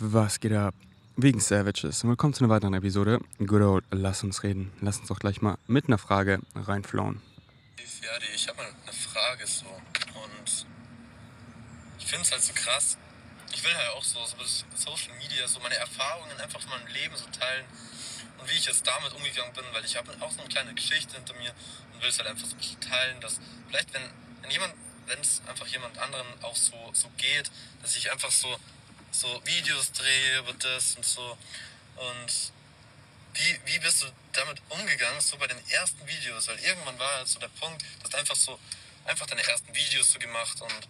Was geht ab? Wegen Savages. Willkommen zu einer weiteren Episode. Good old, lass uns reden. Lass uns doch gleich mal mit einer Frage reinflauen. Ferdi, ich habe mal eine Frage so. Und ich finde es halt so krass. Ich will halt auch so, so Social Media so meine Erfahrungen einfach von meinem Leben so teilen. Und wie ich jetzt damit umgegangen bin, weil ich habe auch so eine kleine Geschichte hinter mir und will es halt einfach so ein bisschen teilen, dass vielleicht, wenn, wenn jemand, wenn es einfach jemand anderen auch so, so geht, dass ich einfach so so Videos drehe über das und so. Und wie, wie bist du damit umgegangen, so bei den ersten Videos? Weil irgendwann war halt so der Punkt, dass einfach so, einfach deine ersten Videos so gemacht und,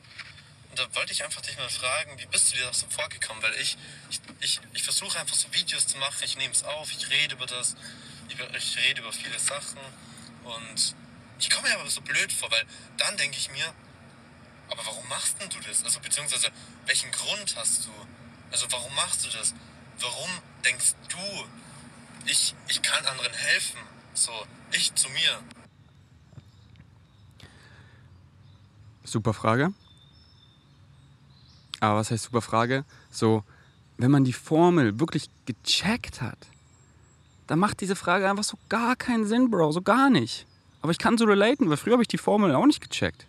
und da wollte ich einfach dich mal fragen, wie bist du dir das so vorgekommen? Weil ich, ich, ich, ich versuche einfach so Videos zu machen, ich nehme es auf, ich rede über das, ich, ich rede über viele Sachen und ich komme mir aber so blöd vor, weil dann denke ich mir, aber warum machst denn du das? Also beziehungsweise welchen Grund hast du? Also warum machst du das? Warum denkst du, ich, ich kann anderen helfen? So, ich zu mir. Super Frage. Aber was heißt super Frage? So, wenn man die Formel wirklich gecheckt hat, dann macht diese Frage einfach so gar keinen Sinn, Bro, so gar nicht. Aber ich kann so relaten, weil früher habe ich die Formel auch nicht gecheckt.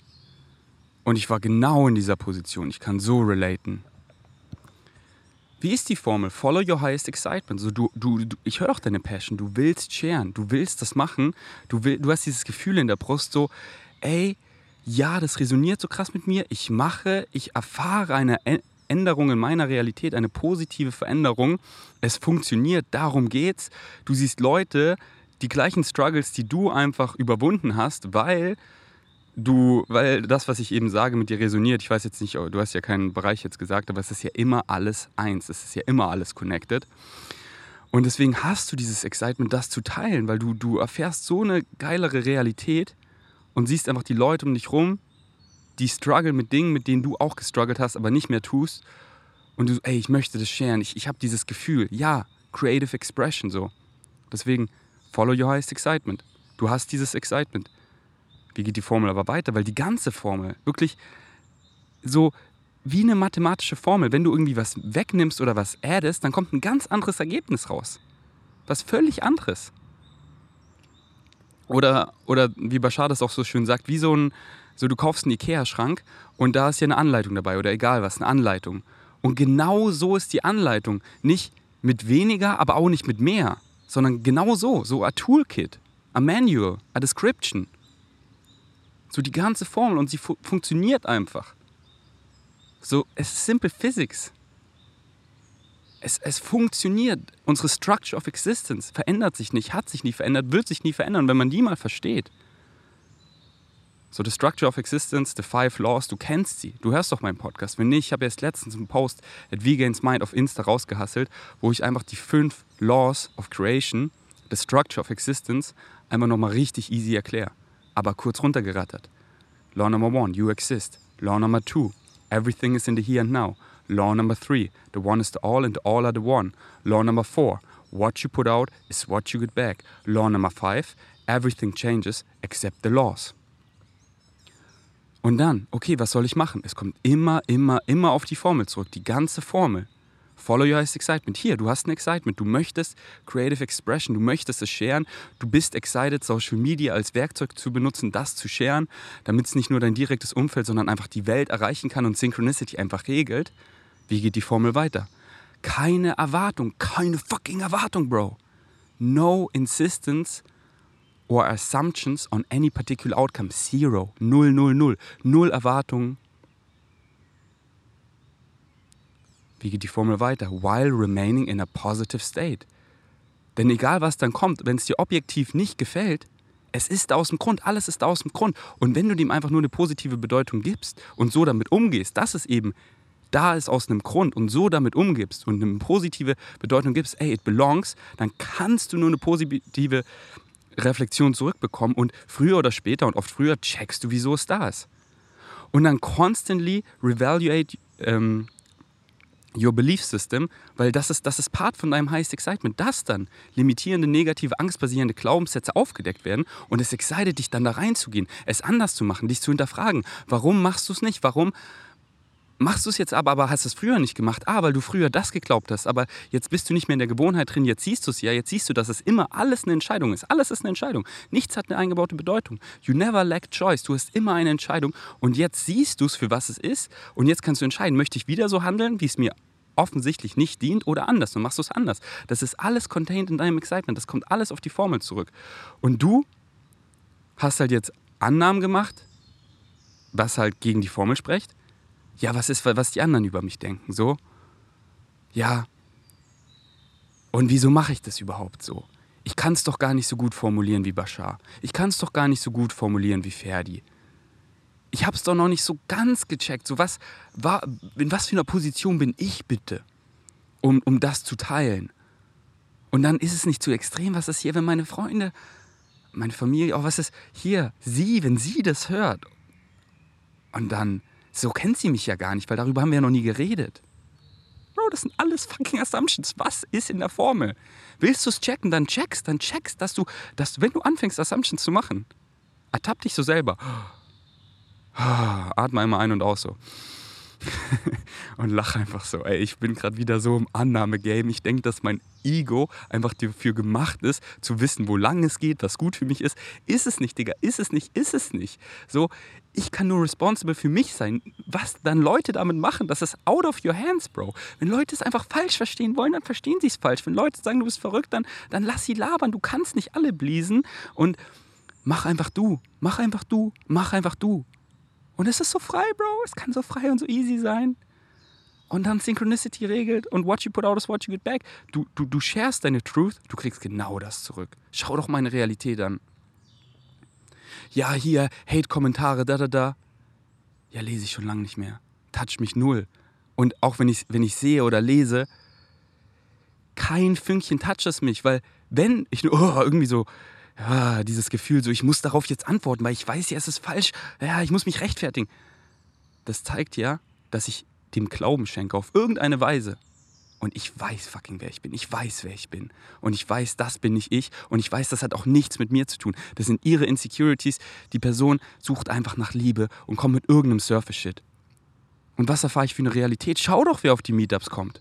Und ich war genau in dieser Position. Ich kann so relaten. Wie ist die Formel? Follow your highest excitement. So, du, du, du ich höre doch deine Passion. Du willst sharen. Du willst das machen. Du, will, du hast dieses Gefühl in der Brust so, ey, ja, das resoniert so krass mit mir. Ich mache, ich erfahre eine Änderung in meiner Realität, eine positive Veränderung. Es funktioniert, darum geht's. Du siehst Leute, die gleichen Struggles, die du einfach überwunden hast, weil du, weil das, was ich eben sage, mit dir resoniert, ich weiß jetzt nicht, du hast ja keinen Bereich jetzt gesagt, aber es ist ja immer alles eins, es ist ja immer alles connected. Und deswegen hast du dieses Excitement, das zu teilen, weil du, du erfährst so eine geilere Realität und siehst einfach die Leute um dich rum, die strugglen mit Dingen, mit denen du auch gestruggelt hast, aber nicht mehr tust. Und du, ey, ich möchte das sharen, ich, ich habe dieses Gefühl, ja, Creative Expression so. Deswegen, follow your highest excitement. Du hast dieses Excitement. Wie geht die Formel aber weiter? Weil die ganze Formel wirklich so wie eine mathematische Formel, wenn du irgendwie was wegnimmst oder was addest, dann kommt ein ganz anderes Ergebnis raus. Was völlig anderes. Oder, oder wie Bashar das auch so schön sagt, wie so ein, so du kaufst einen Ikea-Schrank und da ist ja eine Anleitung dabei oder egal was, eine Anleitung. Und genau so ist die Anleitung. Nicht mit weniger, aber auch nicht mit mehr, sondern genau so, so a Toolkit, a Manual, a Description. So die ganze Formel und sie fu funktioniert einfach. So, es ist simple physics. Es, es funktioniert. Unsere Structure of Existence verändert sich nicht, hat sich nie verändert, wird sich nie verändern, wenn man die mal versteht. So, the Structure of Existence, the Five Laws, du kennst sie. Du hörst doch meinen Podcast. Wenn nicht, ich habe erst letztens einen Post at Vegans Mind auf Insta rausgehasselt, wo ich einfach die fünf Laws of Creation, the Structure of Existence, einfach nochmal richtig easy erkläre aber kurz runtergerattert. Law number one, you exist. Law number two, everything is in the here and now. Law number three, the one is the all and the all are the one. Law number four, what you put out is what you get back. Law number five, everything changes except the laws. Und dann, okay, was soll ich machen? Es kommt immer, immer, immer auf die Formel zurück, die ganze Formel. Follow your excitement. Hier, du hast ein Excitement. Du möchtest Creative Expression, du möchtest es sharen. Du bist excited, Social Media als Werkzeug zu benutzen, das zu sharen, damit es nicht nur dein direktes Umfeld, sondern einfach die Welt erreichen kann und Synchronicity einfach regelt. Wie geht die Formel weiter? Keine Erwartung, keine fucking Erwartung, Bro. No insistence or assumptions on any particular outcome. Zero. Null, null, null. Null Erwartungen, Wie geht die Formel weiter? While remaining in a positive state. Denn egal was dann kommt, wenn es dir objektiv nicht gefällt, es ist aus dem Grund, alles ist aus dem Grund. Und wenn du dem einfach nur eine positive Bedeutung gibst und so damit umgehst, dass es eben da ist aus einem Grund und so damit umgibst und eine positive Bedeutung gibst, ey, it belongs, dann kannst du nur eine positive Reflexion zurückbekommen und früher oder später und oft früher checkst du, wieso es da ist. Und dann constantly revaluate ähm, Your Belief System, weil das ist, das ist Part von deinem Highest Excitement, dass dann limitierende, negative, angstbasierende Glaubenssätze aufgedeckt werden und es excited dich dann da reinzugehen, es anders zu machen, dich zu hinterfragen. Warum machst du es nicht? Warum, machst du es jetzt aber, aber hast es früher nicht gemacht. Ah, weil du früher das geglaubt hast. Aber jetzt bist du nicht mehr in der Gewohnheit drin. Jetzt siehst du es ja. Jetzt siehst du, dass es immer alles eine Entscheidung ist. Alles ist eine Entscheidung. Nichts hat eine eingebaute Bedeutung. You never lack choice. Du hast immer eine Entscheidung. Und jetzt siehst du es, für was es ist. Und jetzt kannst du entscheiden, möchte ich wieder so handeln, wie es mir offensichtlich nicht dient oder anders. Dann machst du es anders. Das ist alles contained in deinem Excitement. Das kommt alles auf die Formel zurück. Und du hast halt jetzt Annahmen gemacht, was halt gegen die Formel spricht ja, was ist, was die anderen über mich denken? So, ja, und wieso mache ich das überhaupt so? Ich kann es doch gar nicht so gut formulieren wie Bashar. Ich kann es doch gar nicht so gut formulieren wie Ferdi. Ich habe es doch noch nicht so ganz gecheckt. So was war, in was für einer Position bin ich bitte, um, um das zu teilen? Und dann ist es nicht zu extrem, was ist hier, wenn meine Freunde, meine Familie, auch was ist hier, sie, wenn sie das hört. Und dann so kennt sie mich ja gar nicht, weil darüber haben wir ja noch nie geredet. Bro, das sind alles fucking Assumptions. Was ist in der Formel? Willst du es checken, dann checkst, dann checkst, dass du, dass wenn du anfängst, Assumptions zu machen, ertapp dich so selber. Atme einmal ein und aus so. und lach einfach so. Ey, ich bin gerade wieder so im Annahmegame. Ich denke, dass mein Ego einfach dafür gemacht ist, zu wissen, wo lang es geht, was gut für mich ist. Ist es nicht, Digga, ist es nicht, ist es nicht. So, ich kann nur responsible für mich sein. Was dann Leute damit machen, das ist out of your hands, Bro. Wenn Leute es einfach falsch verstehen wollen, dann verstehen sie es falsch. Wenn Leute sagen, du bist verrückt, dann, dann lass sie labern. Du kannst nicht alle bliesen und mach einfach du. Mach einfach du. Mach einfach du. Und es ist so frei, Bro. Es kann so frei und so easy sein. Und dann Synchronicity regelt und what you put out is what you get back. Du, du, du sharest deine Truth, du kriegst genau das zurück. Schau doch meine Realität an. Ja, hier, Hate-Kommentare, da, da, da. Ja, lese ich schon lange nicht mehr. Touch mich null. Und auch wenn ich, wenn ich sehe oder lese, kein Fünkchen toucht es mich, weil wenn ich nur oh, irgendwie so ja, dieses Gefühl, so ich muss darauf jetzt antworten, weil ich weiß ja, es ist falsch, ja, ich muss mich rechtfertigen. Das zeigt ja, dass ich dem Glauben schenke auf irgendeine Weise. Und ich weiß fucking, wer ich bin. Ich weiß, wer ich bin. Und ich weiß, das bin nicht ich. Und ich weiß, das hat auch nichts mit mir zu tun. Das sind ihre Insecurities. Die Person sucht einfach nach Liebe und kommt mit irgendeinem Surface-Shit. Und was erfahre ich für eine Realität? Schau doch, wer auf die Meetups kommt.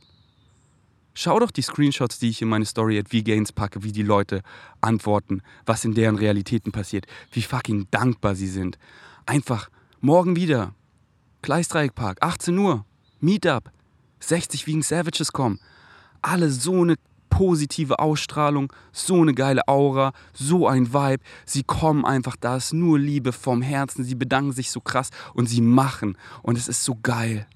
Schau doch die Screenshots, die ich in meine Story at V-Gains packe, wie die Leute antworten, was in deren Realitäten passiert, wie fucking dankbar sie sind. Einfach morgen wieder. Gleisdreieckpark, 18 Uhr, Meetup, 60 wegen Savages kommen. Alle so eine positive Ausstrahlung, so eine geile Aura, so ein Vibe. Sie kommen einfach, da ist nur Liebe vom Herzen. Sie bedanken sich so krass und sie machen. Und es ist so geil.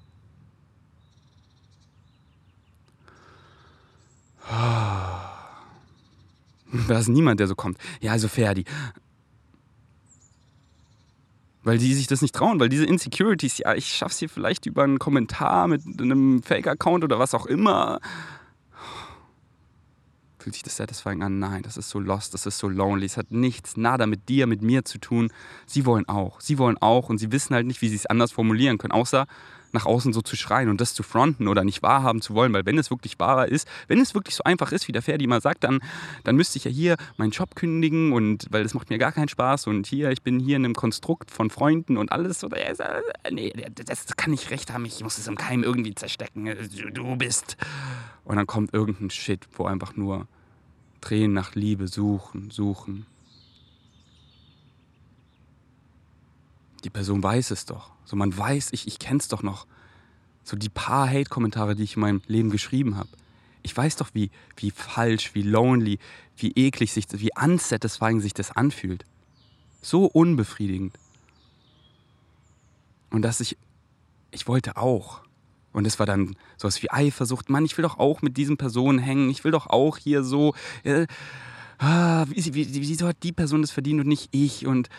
Da ist niemand, der so kommt. Ja, also Ferdi. Weil die sich das nicht trauen, weil diese Insecurities, ja, ich schaff's hier vielleicht über einen Kommentar mit einem Fake-Account oder was auch immer. Fühlt sich das satisfying an? Nein, das ist so lost, das ist so lonely. Es hat nichts, nada mit dir, mit mir zu tun. Sie wollen auch. Sie wollen auch und sie wissen halt nicht, wie sie es anders formulieren können, außer nach außen so zu schreien und das zu fronten oder nicht wahrhaben zu wollen, weil wenn es wirklich wahrer ist, wenn es wirklich so einfach ist, wie der Ferdi mal sagt, dann, dann müsste ich ja hier meinen Job kündigen und weil das macht mir gar keinen Spaß und hier, ich bin hier in einem Konstrukt von Freunden und alles. Oder, nee, das kann nicht recht haben, ich muss es im Keim irgendwie zerstecken. Du bist. Und dann kommt irgendein Shit, wo einfach nur Tränen nach Liebe suchen, suchen. Die Person weiß es doch. So, man weiß, ich, ich kenne es doch noch. So die paar Hate-Kommentare, die ich in meinem Leben geschrieben habe. Ich weiß doch, wie, wie falsch, wie lonely, wie eklig sich, wie unsatisfying sich das anfühlt. So unbefriedigend. Und dass ich, ich wollte auch. Und es war dann sowas wie Eifersucht. Mann, ich will doch auch mit diesen Personen hängen. Ich will doch auch hier so. Äh, ah, wie, wie, wieso hat die Person das verdient und nicht ich? Und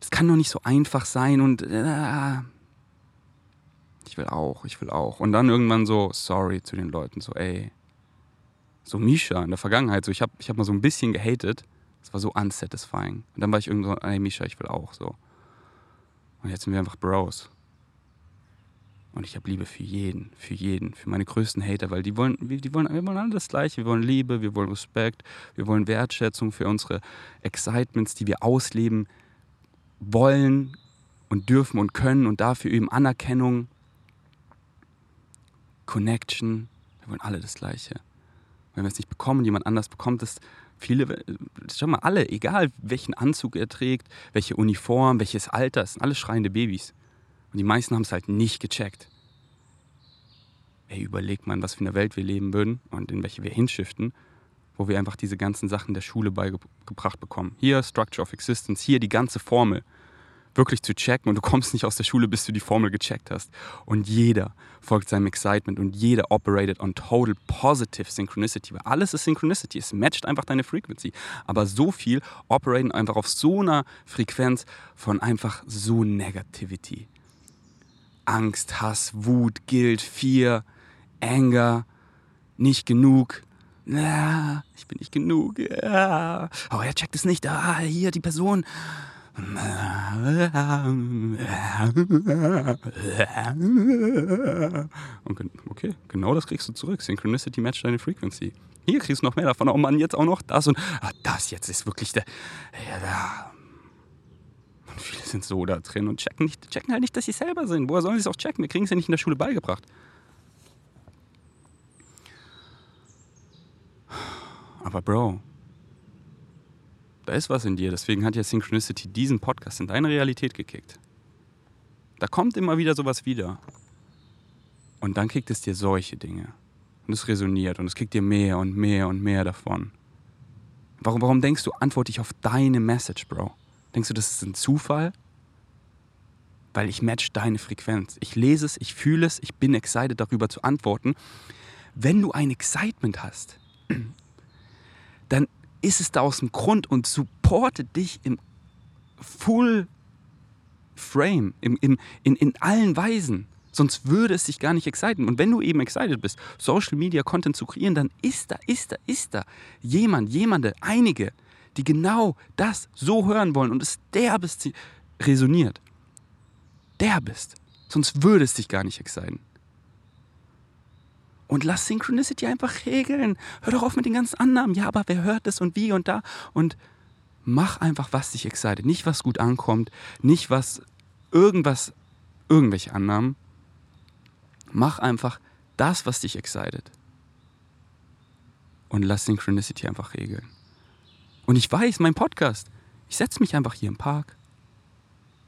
das kann doch nicht so einfach sein und äh, ich will auch, ich will auch. Und dann irgendwann so, sorry zu den Leuten, so, ey. So Misha in der Vergangenheit, so ich habe ich hab mal so ein bisschen gehatet. Das war so unsatisfying. Und dann war ich irgendwann so, ey Misha, ich will auch so. Und jetzt sind wir einfach Bros. Und ich habe Liebe für jeden, für jeden, für meine größten Hater, weil die wollen, die wollen, wir wollen alle das Gleiche. Wir wollen Liebe, wir wollen Respekt, wir wollen Wertschätzung für unsere Excitements, die wir ausleben wollen und dürfen und können und dafür eben Anerkennung. Connection. Wir wollen alle das Gleiche. Wenn wir es nicht bekommen, jemand anders bekommt es, viele, schau mal, alle, egal welchen Anzug er trägt, welche Uniform, welches Alter, es sind alle schreiende Babys. Und die meisten haben es halt nicht gecheckt. Ey, überlegt mal, in was für eine Welt wir leben würden und in welche wir hinschiften, wo wir einfach diese ganzen Sachen der Schule beigebracht bekommen. Hier Structure of Existence, hier die ganze Formel wirklich zu checken und du kommst nicht aus der Schule, bis du die Formel gecheckt hast. Und jeder folgt seinem Excitement und jeder operated on total positive Synchronicity, weil alles ist Synchronicity, es matcht einfach deine Frequency. Aber so viel operaten einfach auf so einer Frequenz von einfach so Negativity. Angst, Hass, Wut, Guilt, Fear, Anger, nicht genug. Ah, ich bin nicht genug. Ah, oh, er checkt es nicht. Ah, hier die Person. Okay, genau das kriegst du zurück. Synchronicity matcht deine Frequency. Hier kriegst du noch mehr davon. Oh Mann, jetzt auch noch das und ah, das jetzt ist wirklich der. Ja, da. Und viele sind so da drin und checken, nicht, checken halt nicht, dass sie selber sind. Woher sollen sie es auch checken? Wir kriegen es ja nicht in der Schule beigebracht. Aber Bro, da ist was in dir. Deswegen hat ja Synchronicity diesen Podcast in deine Realität gekickt. Da kommt immer wieder sowas wieder. Und dann kickt es dir solche Dinge. Und es resoniert und es kriegt dir mehr und mehr und mehr davon. Warum, warum denkst du, antworte ich auf deine Message, Bro? Denkst du, das ist ein Zufall? Weil ich match deine Frequenz. Ich lese es, ich fühle es, ich bin excited darüber zu antworten. Wenn du ein Excitement hast, dann ist es da aus dem Grund und supportet dich im Full Frame, im, im, in, in allen Weisen. Sonst würde es dich gar nicht exciten. Und wenn du eben excited bist, Social Media Content zu kreieren, dann ist da, ist da, ist da jemand, jemande, einige, die genau das so hören wollen und es derbest resoniert. Der bist. Sonst würde es dich gar nicht exciten. Und lass Synchronicity einfach regeln. Hör doch auf mit den ganzen Annahmen. Ja, aber wer hört das und wie und da? Und mach einfach, was dich excited. Nicht, was gut ankommt. Nicht, was irgendwas, irgendwelche Annahmen. Mach einfach das, was dich excited. Und lass Synchronicity einfach regeln. Und ich weiß, mein Podcast, ich setze mich einfach hier im Park.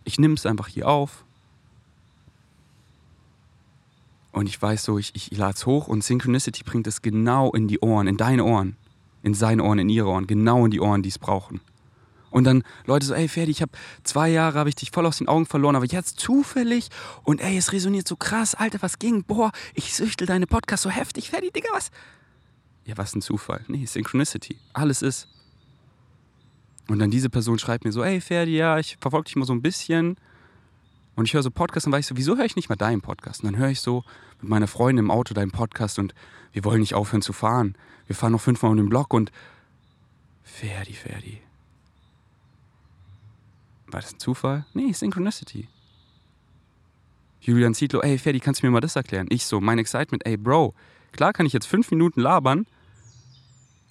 Ich nehme es einfach hier auf. Und ich weiß so, ich, ich lade es hoch und Synchronicity bringt es genau in die Ohren, in deine Ohren, in seine Ohren, in ihre Ohren, genau in die Ohren, die es brauchen. Und dann Leute so, ey Ferdi, ich habe zwei Jahre, habe ich dich voll aus den Augen verloren, aber jetzt zufällig und ey, es resoniert so krass, Alter, was ging? Boah, ich süchtel deine Podcast so heftig, Ferdi, Digga, was? Ja, was ein Zufall. Nee, Synchronicity. Alles ist. Und dann diese Person schreibt mir so, ey Ferdi, ja, ich verfolge dich mal so ein bisschen und ich höre so Podcasts und weiß ich so, wieso höre ich nicht mal deinen Podcast? Und dann höre ich so mit meiner Freundin im Auto deinen Podcast und wir wollen nicht aufhören zu fahren. Wir fahren noch fünfmal um den Block und Ferdi, Ferdi. War das ein Zufall? Nee, Synchronicity. Julian Zietlow, ey Ferdi, kannst du mir mal das erklären? Ich so, mein Excitement, ey Bro, klar kann ich jetzt fünf Minuten labern,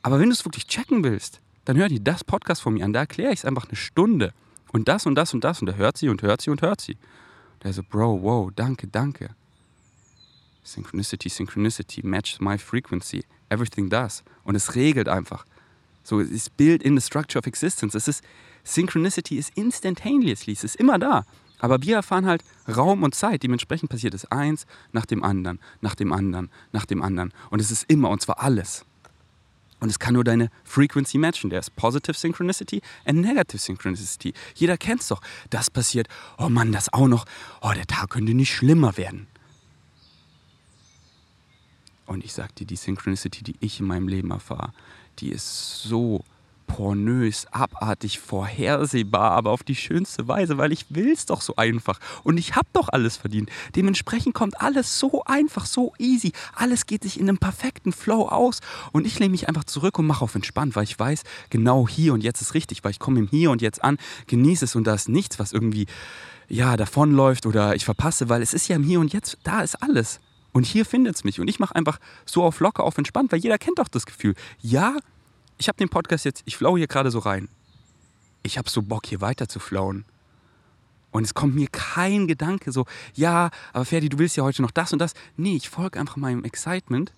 aber wenn du es wirklich checken willst, dann hör dir das Podcast von mir an, da erkläre ich es einfach eine Stunde. Und das und das und das. Und er hört sie und hört sie und hört sie. Und er so, Bro, wow, danke, danke. Synchronicity, Synchronicity, match my frequency. Everything does. Und es regelt einfach. So, es built in the structure of existence. Es ist, Synchronicity ist instantaneously, es ist immer da. Aber wir erfahren halt Raum und Zeit. Dementsprechend passiert es eins nach dem anderen, nach dem anderen, nach dem anderen. Und es ist immer, und zwar alles. Und es kann nur deine Frequency matchen. Der ist Positive Synchronicity and Negative Synchronicity. Jeder kennt es doch. Das passiert. Oh Mann, das auch noch. Oh, der Tag könnte nicht schlimmer werden. Und ich sag dir, die Synchronicity, die ich in meinem Leben erfahre, die ist so pornös, abartig, vorhersehbar, aber auf die schönste Weise, weil ich es doch so einfach und ich habe doch alles verdient. Dementsprechend kommt alles so einfach, so easy. Alles geht sich in einem perfekten Flow aus und ich lehne mich einfach zurück und mache auf entspannt, weil ich weiß, genau hier und jetzt ist richtig, weil ich komme im Hier und Jetzt an, genieße es und da ist nichts, was irgendwie ja davonläuft oder ich verpasse, weil es ist ja im Hier und Jetzt, da ist alles. Und hier findet es mich. Und ich mache einfach so auf locker, auf entspannt, weil jeder kennt doch das Gefühl. Ja, ich habe den Podcast jetzt, ich flow hier gerade so rein. Ich habe so Bock, hier weiter zu flowen. Und es kommt mir kein Gedanke so, ja, aber Ferdi, du willst ja heute noch das und das. Nee, ich folge einfach meinem Excitement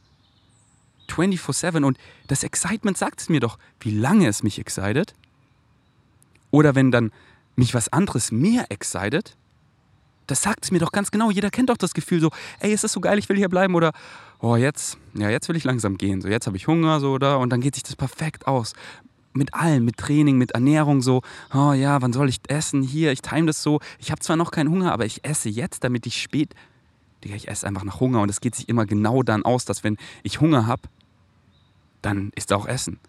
24-7 und das Excitement sagt es mir doch, wie lange es mich excited. Oder wenn dann mich was anderes mehr excited, das sagt es mir doch ganz genau. Jeder kennt doch das Gefühl so, ey, ist so geil, ich will hier bleiben oder oh, jetzt, ja, jetzt will ich langsam gehen. So, jetzt habe ich Hunger so oder und dann geht sich das perfekt aus. Mit allem, mit Training, mit Ernährung so, oh ja, wann soll ich essen? Hier, ich time das so. Ich habe zwar noch keinen Hunger, aber ich esse jetzt, damit ich spät Digga, ich esse einfach nach Hunger und es geht sich immer genau dann aus, dass wenn ich Hunger habe, dann ist da auch Essen.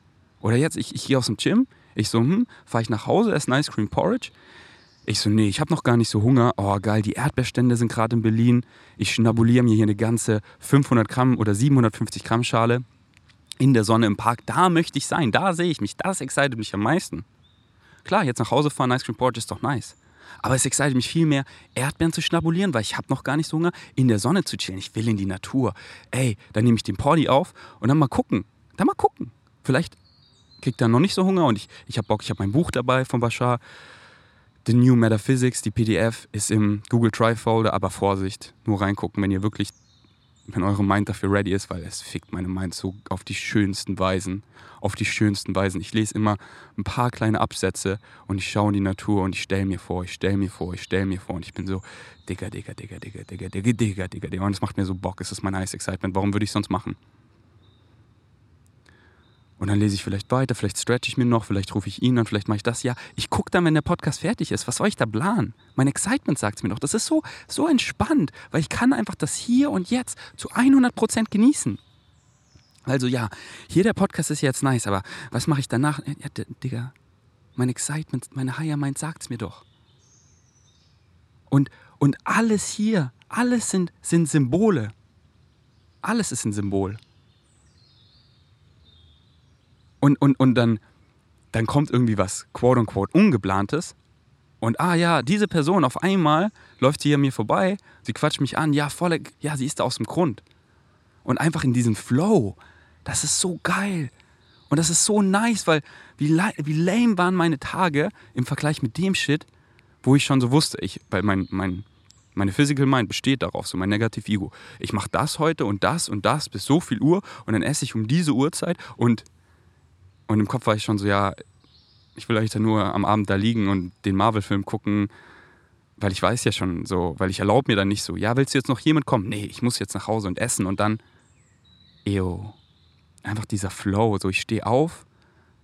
Oder jetzt, ich, ich gehe aus dem Gym, ich so, hm, fahre ich nach Hause, esse ein Ice Cream Porridge. Ich so, nee, ich habe noch gar nicht so Hunger. Oh, geil, die Erdbeerstände sind gerade in Berlin. Ich schnabuliere mir hier eine ganze 500 Gramm oder 750 Gramm Schale in der Sonne im Park. Da möchte ich sein, da sehe ich mich. Das excited mich am meisten. Klar, jetzt nach Hause fahren, Ice Cream Porridge ist doch nice. Aber es excited mich viel mehr, Erdbeeren zu schnabulieren, weil ich habe noch gar nicht so Hunger, in der Sonne zu chillen. Ich will in die Natur. Ey, dann nehme ich den Porty auf und dann mal gucken. Dann mal gucken. Vielleicht kriegt er noch nicht so Hunger und ich, ich habe Bock, ich habe mein Buch dabei von Bashar. The New Metaphysics, die PDF ist im Google Drive Folder, aber Vorsicht, nur reingucken, wenn ihr wirklich, wenn eure Mind dafür ready ist, weil es fickt meine Mind so auf die schönsten Weisen, auf die schönsten Weisen. Ich lese immer ein paar kleine Absätze und ich schaue in die Natur und ich stelle mir vor, ich stelle mir vor, ich stelle mir vor und ich bin so, Digga, Digga, Digga, Digga, Digga, Digga, Digga, Digga, Digga. Und es macht mir so Bock, es ist mein nice Excitement. Warum würde ich sonst machen? Und dann lese ich vielleicht weiter, vielleicht stretch ich mir noch, vielleicht rufe ich ihn an, vielleicht mache ich das. Ja, ich gucke dann, wenn der Podcast fertig ist. Was soll ich da planen? Mein Excitement sagt es mir doch. Das ist so, so entspannt, weil ich kann einfach das hier und jetzt zu 100% genießen. Also ja, hier der Podcast ist jetzt nice, aber was mache ich danach? Ja, Digga, mein Excitement, meine Higher Mind sagt es mir doch. Und, und alles hier, alles sind, sind Symbole. Alles ist ein Symbol. Und, und, und dann, dann kommt irgendwie was, quote unquote, ungeplantes. Und ah ja, diese Person auf einmal läuft sie an mir vorbei, sie quatscht mich an, ja, voll, ja, sie ist da aus dem Grund. Und einfach in diesem Flow, das ist so geil. Und das ist so nice, weil wie, wie lame waren meine Tage im Vergleich mit dem Shit, wo ich schon so wusste, ich, weil mein, mein, meine Physical Mind besteht darauf, so mein Negative Ego. Ich mache das heute und das und das bis so viel Uhr und dann esse ich um diese Uhrzeit und und im Kopf war ich schon so, ja, ich will eigentlich da nur am Abend da liegen und den Marvel-Film gucken, weil ich weiß ja schon so, weil ich erlaube mir dann nicht so, ja, willst du jetzt noch jemand kommen? Nee, ich muss jetzt nach Hause und essen und dann, ew, einfach dieser Flow, so ich stehe auf,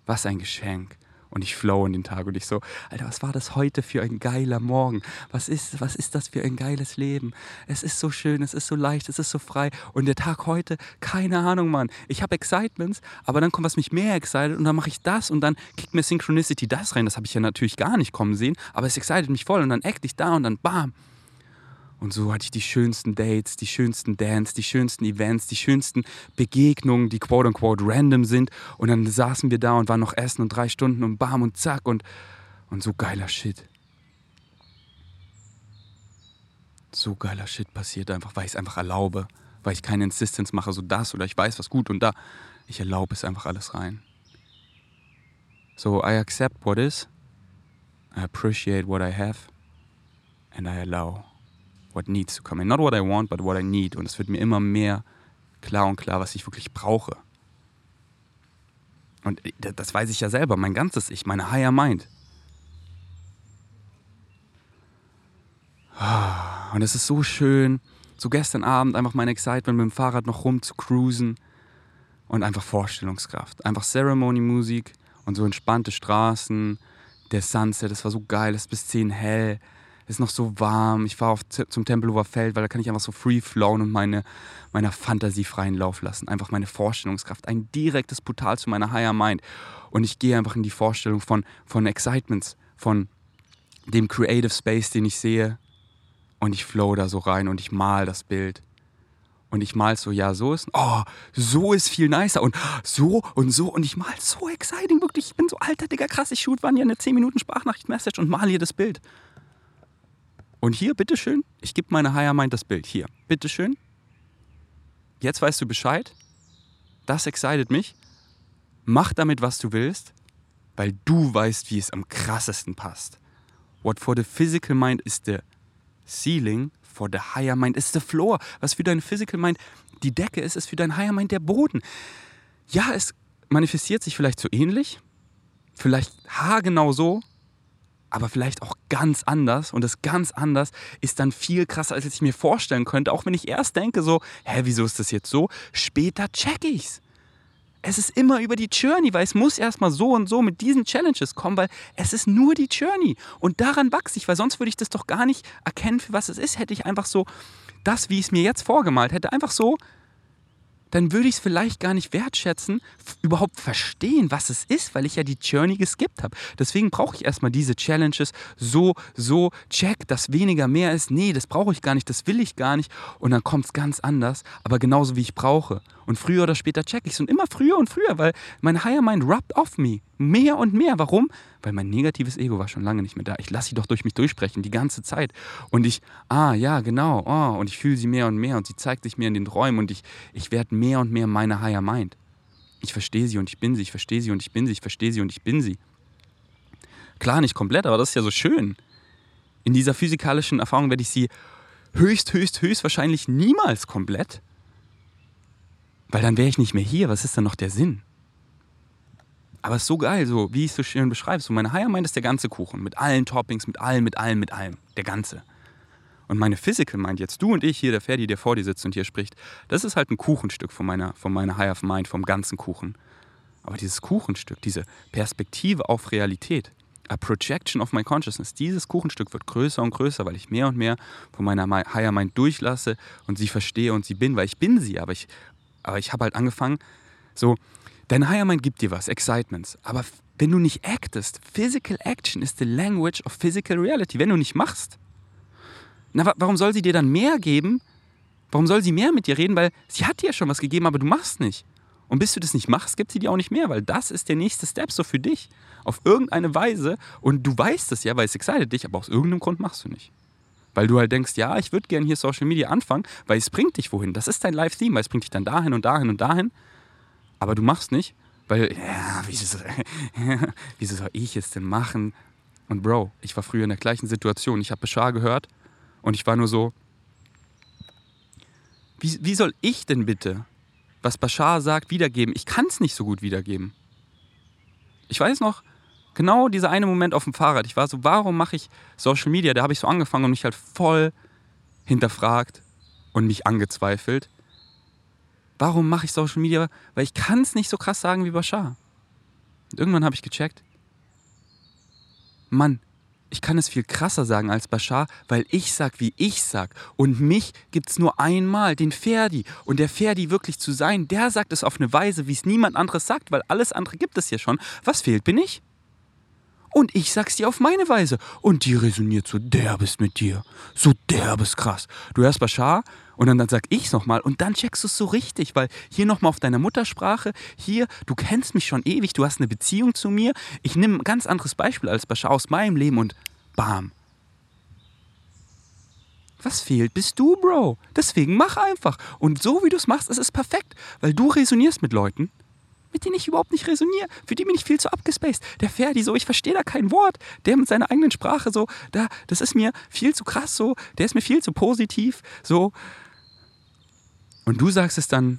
was ein Geschenk und ich flow in den Tag und ich so, Alter, was war das heute für ein geiler Morgen? Was ist, was ist das für ein geiles Leben? Es ist so schön, es ist so leicht, es ist so frei und der Tag heute, keine Ahnung, Mann. Ich habe Excitements, aber dann kommt was mich mehr excited und dann mache ich das und dann kickt mir Synchronicity das rein. Das habe ich ja natürlich gar nicht kommen sehen, aber es excited mich voll und dann act ich da und dann bam. Und so hatte ich die schönsten Dates, die schönsten Dance, die schönsten Events, die schönsten Begegnungen, die quote unquote random sind. Und dann saßen wir da und waren noch essen und drei Stunden und bam und zack und, und so geiler Shit. So geiler Shit passiert einfach, weil ich es einfach erlaube. Weil ich keine Insistence mache, so das oder ich weiß, was gut und da. Ich erlaube es einfach alles rein. So, I accept what is, I appreciate what I have, and I allow what needs to come in. Not what I want, but what I need. Und es wird mir immer mehr klar und klar, was ich wirklich brauche. Und das weiß ich ja selber, mein ganzes Ich, meine Higher Mind. Ah, und es ist so schön, so gestern Abend einfach mein Excitement mit dem Fahrrad noch rum zu cruisen und einfach Vorstellungskraft. Einfach Ceremony-Musik und so entspannte Straßen, der Sunset, das war so geil, es ist bis 10 hell ist noch so warm. Ich fahre zum Tempelhofer Feld, weil da kann ich einfach so free flowen und meine, meiner Fantasie freien Lauf lassen. Einfach meine Vorstellungskraft. Ein direktes Portal zu meiner Higher Mind. Und ich gehe einfach in die Vorstellung von, von Excitements, von dem Creative Space, den ich sehe. Und ich flow da so rein und ich mal das Bild. Und ich mal so, ja, so ist, oh, so ist viel nicer und so und so und ich mal so exciting, wirklich. Ich bin so alter, Digga, krass. Ich shoot wann ja eine 10 Minuten Sprachnachricht-Message und mal hier das Bild. Und hier, bitteschön, ich gebe meiner Higher Mind das Bild. Hier, bitteschön. Jetzt weißt du Bescheid. Das excited mich. Mach damit, was du willst, weil du weißt, wie es am krassesten passt. What for the physical mind is the ceiling, for the higher mind is the floor. Was für dein physical mind die Decke ist, ist für dein higher mind der Boden. Ja, es manifestiert sich vielleicht so ähnlich, vielleicht haargenau so, aber vielleicht auch ganz anders. Und das ganz anders ist dann viel krasser, als ich mir vorstellen könnte. Auch wenn ich erst denke so, hä, wieso ist das jetzt so? Später check ich's. Es ist immer über die Journey, weil es muss erstmal so und so mit diesen Challenges kommen, weil es ist nur die Journey. Und daran wachse ich, weil sonst würde ich das doch gar nicht erkennen, für was es ist. Hätte ich einfach so das, wie ich es mir jetzt vorgemalt hätte, einfach so dann würde ich es vielleicht gar nicht wertschätzen, überhaupt verstehen, was es ist, weil ich ja die Journey geskippt habe. Deswegen brauche ich erstmal diese Challenges, so, so, check, dass weniger mehr ist. Nee, das brauche ich gar nicht, das will ich gar nicht. Und dann kommt es ganz anders, aber genauso wie ich brauche. Und früher oder später check ich es. Und immer früher und früher, weil mein Higher Mind rubbed off me. Mehr und mehr. Warum? Weil mein negatives Ego war schon lange nicht mehr da. Ich lasse sie doch durch mich durchsprechen, die ganze Zeit. Und ich, ah ja, genau, oh, und ich fühle sie mehr und mehr und sie zeigt sich mir in den Träumen und ich, ich werde mehr und mehr meine Higher Mind. Ich verstehe sie und ich bin sie, ich verstehe sie und ich bin sie, ich verstehe sie und ich bin sie. Klar, nicht komplett, aber das ist ja so schön. In dieser physikalischen Erfahrung werde ich sie höchst, höchst, höchst wahrscheinlich niemals komplett weil dann wäre ich nicht mehr hier. Was ist dann noch der Sinn? Aber es ist so geil, so wie ich es so schön beschreibe. So meine Higher Mind ist der ganze Kuchen. Mit allen Toppings, mit allem, mit allem, mit allem. Der ganze. Und meine Physical Mind, jetzt du und ich hier, der Ferdi, der vor dir sitzt und hier spricht, das ist halt ein Kuchenstück von meiner, von meiner Higher Mind, vom ganzen Kuchen. Aber dieses Kuchenstück, diese Perspektive auf Realität, a projection of my consciousness, dieses Kuchenstück wird größer und größer, weil ich mehr und mehr von meiner Higher Mind durchlasse und sie verstehe und sie bin, weil ich bin sie, aber ich aber ich habe halt angefangen, so, dein Higher Mind gibt dir was, Excitements. Aber wenn du nicht actest, Physical Action is the language of physical reality. Wenn du nicht machst, na, warum soll sie dir dann mehr geben? Warum soll sie mehr mit dir reden? Weil sie hat dir ja schon was gegeben, aber du machst nicht. Und bis du das nicht machst, gibt sie dir auch nicht mehr, weil das ist der nächste Step so für dich. Auf irgendeine Weise. Und du weißt es ja, weil es excited dich, aber aus irgendeinem Grund machst du nicht. Weil du halt denkst, ja, ich würde gerne hier Social Media anfangen, weil es bringt dich wohin. Das ist dein Live-Theme, weil es bringt dich dann dahin und dahin und dahin. Aber du machst nicht, weil, ja, wieso, wieso soll ich es denn machen? Und Bro, ich war früher in der gleichen Situation. Ich habe Beschar gehört und ich war nur so, wie, wie soll ich denn bitte, was Bashar sagt, wiedergeben? Ich kann es nicht so gut wiedergeben. Ich weiß noch, Genau dieser eine Moment auf dem Fahrrad. Ich war so, warum mache ich Social Media? Da habe ich so angefangen und mich halt voll hinterfragt und mich angezweifelt. Warum mache ich Social Media? Weil ich kann es nicht so krass sagen wie Bashar. Und irgendwann habe ich gecheckt, Mann, ich kann es viel krasser sagen als Bashar, weil ich sag, wie ich sag. Und mich gibt es nur einmal, den Ferdi. Und der Ferdi wirklich zu sein, der sagt es auf eine Weise, wie es niemand anderes sagt, weil alles andere gibt es ja schon. Was fehlt, bin ich? Und ich sag's dir auf meine Weise. Und die resoniert so derbes mit dir. So derbes krass. Du hörst Bashar und dann, dann sag ich's nochmal und dann checkst du es so richtig, weil hier nochmal auf deiner Muttersprache, hier, du kennst mich schon ewig, du hast eine Beziehung zu mir. Ich nehme ein ganz anderes Beispiel als Bashar aus meinem Leben und bam. Was fehlt, bist du, Bro. Deswegen mach einfach. Und so wie du es machst, ist es perfekt, weil du resonierst mit Leuten, mit denen ich überhaupt nicht resoniere, für die bin ich viel zu abgespaced. Der Ferdi so, ich verstehe da kein Wort. Der mit seiner eigenen Sprache so, da, das ist mir viel zu krass so, der ist mir viel zu positiv so. Und du sagst es dann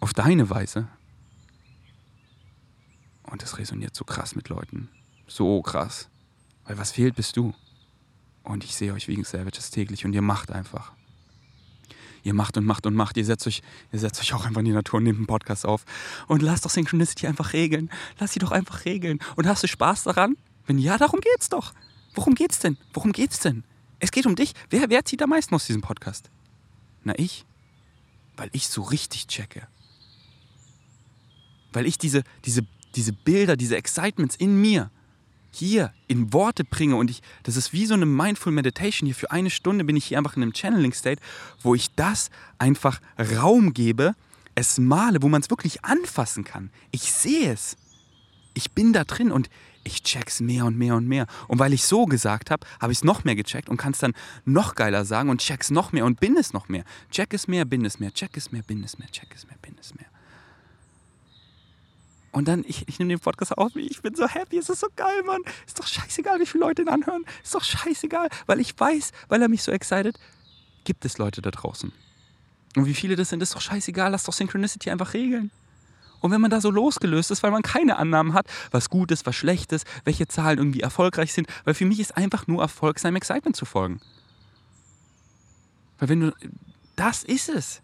auf deine Weise. Und es resoniert so krass mit Leuten. So krass. Weil was fehlt, bist du. Und ich sehe euch wegen Savages täglich und ihr macht einfach ihr macht und macht und macht. Ihr setzt euch, ihr setzt euch auch einfach in die Natur und nehmt einen Podcast auf. Und lasst doch Synchronicity einfach regeln. Lass sie doch einfach regeln. Und hast du Spaß daran? Wenn ja, darum geht's doch. Worum geht's denn? Worum geht's denn? Es geht um dich. Wer, wer zieht am meisten aus diesem Podcast? Na, ich. Weil ich so richtig checke. Weil ich diese, diese, diese Bilder, diese Excitements in mir hier in Worte bringe und ich, das ist wie so eine Mindful Meditation hier. Für eine Stunde bin ich hier einfach in einem Channeling State, wo ich das einfach Raum gebe, es male, wo man es wirklich anfassen kann. Ich sehe es. Ich bin da drin und ich check's mehr und mehr und mehr. Und weil ich so gesagt habe, habe ich es noch mehr gecheckt und kann es dann noch geiler sagen und check's noch mehr und bin es noch mehr. Check es mehr, bin es mehr, check es mehr, bin es mehr, check es mehr, bin es mehr. Und dann, ich, ich nehme den Podcast auf, ich bin so happy, es ist so geil, Mann. Ist doch scheißegal, wie viele Leute ihn anhören. Ist doch scheißegal, weil ich weiß, weil er mich so excited, gibt es Leute da draußen. Und wie viele das sind, ist doch scheißegal, lass doch Synchronicity einfach regeln. Und wenn man da so losgelöst ist, weil man keine Annahmen hat, was gut ist, was schlecht ist, welche Zahlen irgendwie erfolgreich sind, weil für mich ist einfach nur Erfolg, seinem Excitement zu folgen. Weil wenn du, das ist es.